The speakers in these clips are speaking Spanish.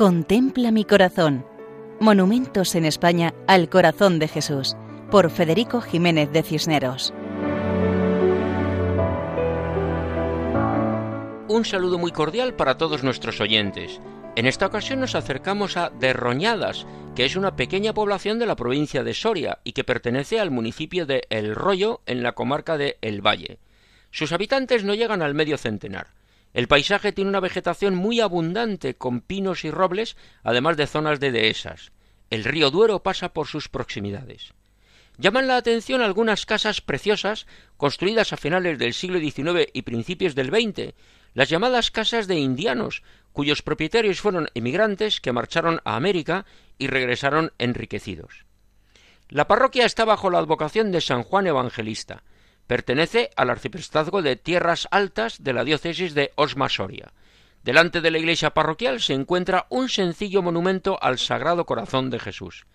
Contempla mi corazón. Monumentos en España al corazón de Jesús, por Federico Jiménez de Cisneros. Un saludo muy cordial para todos nuestros oyentes. En esta ocasión nos acercamos a Derroñadas, que es una pequeña población de la provincia de Soria y que pertenece al municipio de El Rollo en la comarca de El Valle. Sus habitantes no llegan al medio centenar. El paisaje tiene una vegetación muy abundante con pinos y robles, además de zonas de dehesas. El río Duero pasa por sus proximidades. Llaman la atención algunas casas preciosas construidas a finales del siglo XIX y principios del XX, las llamadas casas de indianos, cuyos propietarios fueron emigrantes que marcharon a América y regresaron enriquecidos. La parroquia está bajo la advocación de San Juan Evangelista. Pertenece al arciprestazgo de Tierras Altas de la diócesis de Osma-Soria. Delante de la iglesia parroquial se encuentra un sencillo monumento al Sagrado Corazón de Jesús.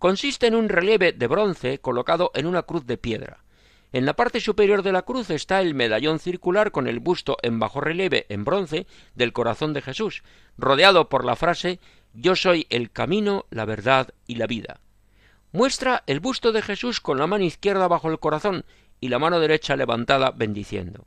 Consiste en un relieve de bronce colocado en una cruz de piedra. En la parte superior de la cruz está el medallón circular con el busto en bajo relieve en bronce del corazón de Jesús, rodeado por la frase Yo soy el camino, la verdad y la vida. Muestra el busto de Jesús con la mano izquierda bajo el corazón y la mano derecha levantada bendiciendo.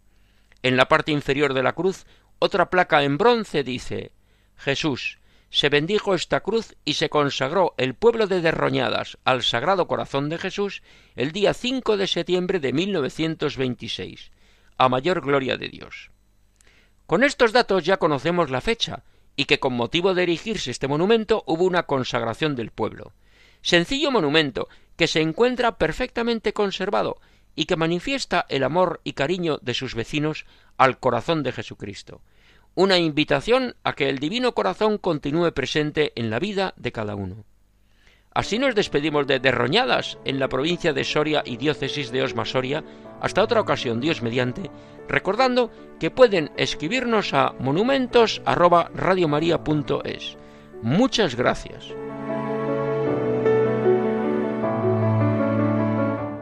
En la parte inferior de la cruz, otra placa en bronce dice Jesús, se bendijo esta cruz y se consagró el pueblo de Derroñadas al Sagrado Corazón de Jesús el día 5 de septiembre de 1926, a mayor gloria de Dios. Con estos datos ya conocemos la fecha y que con motivo de erigirse este monumento hubo una consagración del pueblo. Sencillo monumento que se encuentra perfectamente conservado y que manifiesta el amor y cariño de sus vecinos al corazón de Jesucristo. Una invitación a que el Divino Corazón continúe presente en la vida de cada uno. Así nos despedimos de Derroñadas, en la provincia de Soria y diócesis de Osma Soria, hasta otra ocasión, Dios mediante, recordando que pueden escribirnos a monumentos@radiomaria.es. Muchas gracias.